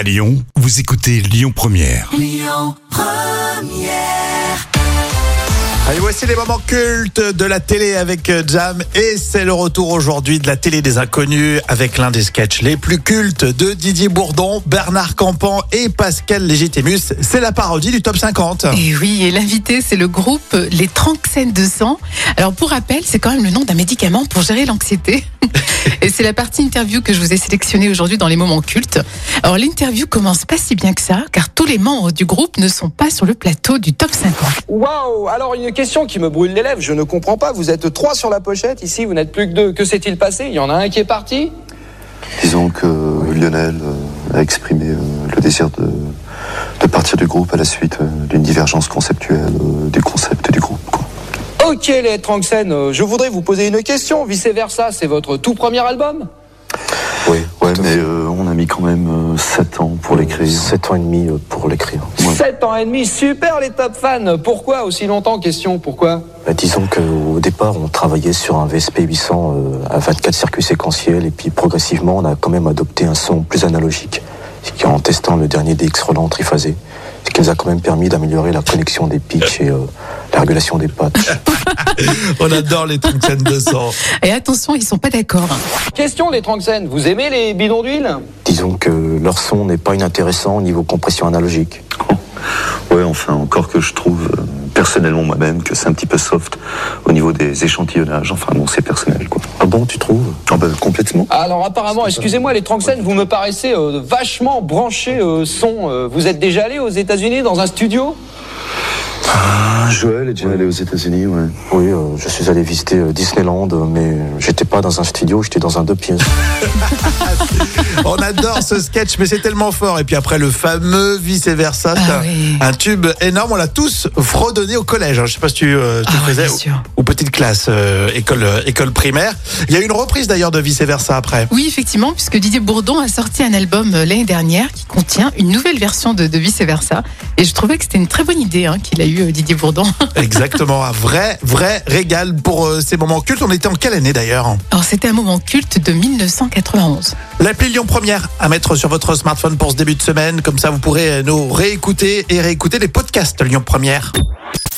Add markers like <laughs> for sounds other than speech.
À Lyon, vous écoutez Lyon Première. Allez, voici les moments cultes de la télé avec euh, Jam et c'est le retour aujourd'hui de la télé des inconnus avec l'un des sketchs les plus cultes de Didier Bourdon, Bernard Campan et Pascal Légitimus. C'est la parodie du top 50. Et oui, et l'invité, c'est le groupe Les Tranxènes de sang. Alors, pour rappel, c'est quand même le nom d'un médicament pour gérer l'anxiété. <laughs> Et c'est la partie interview que je vous ai sélectionnée aujourd'hui dans les moments cultes. Alors, l'interview commence pas si bien que ça, car tous les membres du groupe ne sont pas sur le plateau du top 50. Waouh Alors une question qui me brûle les lèvres, je ne comprends pas. Vous êtes trois sur la pochette, ici vous n'êtes plus que deux. Que s'est-il passé? Il y en a un qui est parti? Disons que Lionel euh, a exprimé euh, le désir de, de partir du groupe à la suite euh, d'une divergence conceptuelle euh, du concept du groupe. Ok les Tranxènes, euh, je voudrais vous poser une question. Vice versa, c'est votre tout premier album Oui, ouais, mais euh, on a mis quand même 7 ans pour l'écrire. 7 ans et demi euh, pour l'écrire. Ouais. Sept ans et demi, super les top fans. Pourquoi aussi longtemps? Question, pourquoi? Bah, disons qu'au départ, on travaillait sur un VSP 800 euh, à 24 circuits séquentiels et puis progressivement, on a quand même adopté un son plus analogique, ce qui en testant le dernier DX Roland triphasé, ce qui nous a quand même permis d'améliorer la connexion des pitchs et euh, la régulation des pattes. <laughs> <laughs> On adore les Tranxènes de sang. Et attention, ils sont pas d'accord. Question les Tranxènes, vous aimez les bidons d'huile? Disons que leur son n'est pas inintéressant au niveau compression analogique. Ouais, enfin, encore que je trouve euh, personnellement moi-même que c'est un petit peu soft au niveau des échantillonnages. Enfin, bon, c'est personnel, quoi. Ah bon, tu trouves? Ah ben, complètement. Alors apparemment, excusez-moi les Tranxènes, vous me paraissez euh, vachement branché euh, son. Euh, vous êtes déjà allé aux États-Unis dans un studio? Ah, Joël est déjà allé aux États-Unis, ouais. Oui, euh, je suis allé visiter euh, Disneyland, euh, mais j'étais pas dans un studio, j'étais dans un deux pièces. <laughs> On adore ce sketch, mais c'est tellement fort. Et puis après, le fameux vice-versa, c'est Ah un, oui. un tube énorme. On l'a tous fredonné au collège. hein. Je sais pas si tu, euh, tu Ah le bien sûr. Ou petite classe, euh, école, euh, école primaire. Il y a eu une reprise d'ailleurs de vice-versa après. Oui, effectivement, puisque Didier Bourdon a sorti un album euh, l'année dernière qui contient une nouvelle version de, de Vice Versa. Et je trouvais que c'était une très bonne idée hein, qu'il a eu euh, Didier Bourdon. <laughs> Exactement, un vrai, vrai régal pour euh, ces moments cultes. On était en quelle année d'ailleurs? Alors, c'était un moment culte de 1991. L'appli Lyon Première à mettre sur votre smartphone pour ce début de semaine. Comme ça, vous pourrez euh, nous réécouter et réécouter les podcasts Lyon Première.